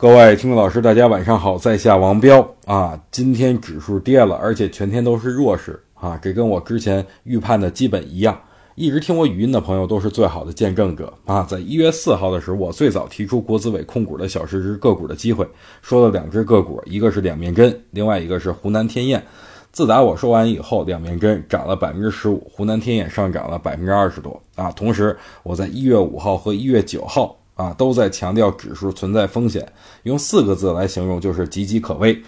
各位听众老师，大家晚上好，在下王彪啊。今天指数跌了，而且全天都是弱势啊，这跟我之前预判的基本一样。一直听我语音的朋友都是最好的见证者啊。在一月四号的时候，我最早提出国资委控股的小市值个股的机会，说了两只个股，一个是两面针，另外一个是湖南天燕。自打我说完以后，两面针涨了百分之十五，湖南天燕上涨了百分之二十多啊。同时，我在一月五号和一月九号。啊，都在强调指数存在风险，用四个字来形容就是岌岌可危。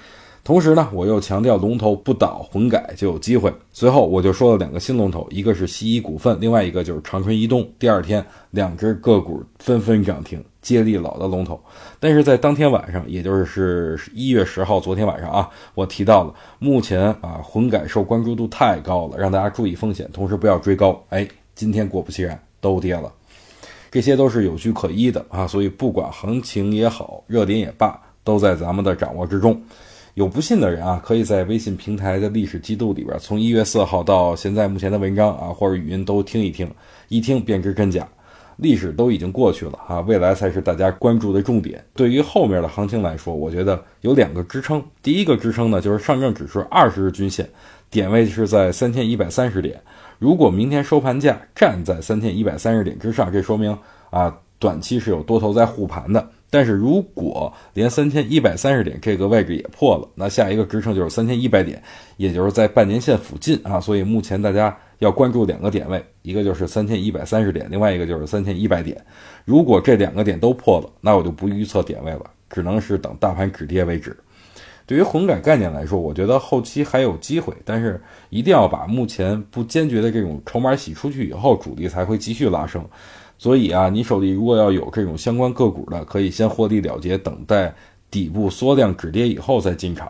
同时呢，我又强调龙头不倒，混改就有机会。随后我就说了两个新龙头，一个是西医股份，另外一个就是长春移动。第二天，两只个股纷纷涨停，接力老的龙头。但是在当天晚上，也就是一月十号，昨天晚上啊，我提到了目前啊混改受关注度太高了，让大家注意风险，同时不要追高。哎，今天果不其然都跌了。这些都是有据可依的啊，所以不管行情也好，热点也罢，都在咱们的掌握之中。有不信的人啊，可以在微信平台的历史记录里边，从一月四号到现在目前的文章啊，或者语音都听一听，一听便知真假。历史都已经过去了啊，未来才是大家关注的重点。对于后面的行情来说，我觉得有两个支撑。第一个支撑呢，就是上证指数二十日均线点位是在三千一百三十点。如果明天收盘价站在三千一百三十点之上，这说明啊，短期是有多头在护盘的。但是如果连三千一百三十点这个位置也破了，那下一个支撑就是三千一百点，也就是在半年线附近啊。所以目前大家要关注两个点位，一个就是三千一百三十点，另外一个就是三千一百点。如果这两个点都破了，那我就不预测点位了，只能是等大盘止跌为止。对于混改概念来说，我觉得后期还有机会，但是一定要把目前不坚决的这种筹码洗出去以后，主力才会继续拉升。所以啊，你手里如果要有这种相关个股的，可以先获利了结，等待底部缩量止跌以后再进场。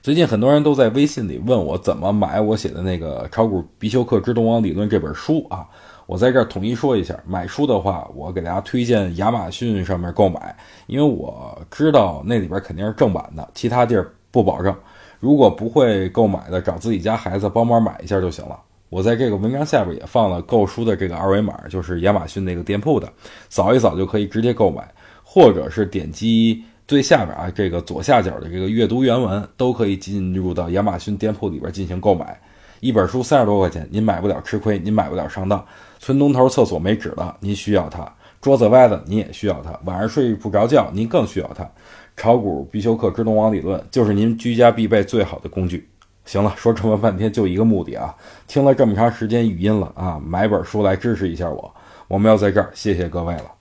最近很多人都在微信里问我怎么买我写的那个《炒股必修课之东王理论》这本书啊。我在这儿统一说一下，买书的话，我给大家推荐亚马逊上面购买，因为我知道那里边肯定是正版的，其他地儿不保证。如果不会购买的，找自己家孩子帮忙买一下就行了。我在这个文章下边也放了购书的这个二维码，就是亚马逊那个店铺的，扫一扫就可以直接购买，或者是点击最下边啊这个左下角的这个阅读原文，都可以进入到亚马逊店铺里边进行购买。一本书三十多块钱，您买不了吃亏，您买不了上当。村东头厕所没纸了，您需要它；桌子歪了，您也需要它；晚上睡不着觉，您更需要它。炒股必修课之东王理论，就是您居家必备最好的工具。行了，说这么半天就一个目的啊！听了这么长时间语音了啊，买本书来支持一下我。我们要在这儿谢谢各位了。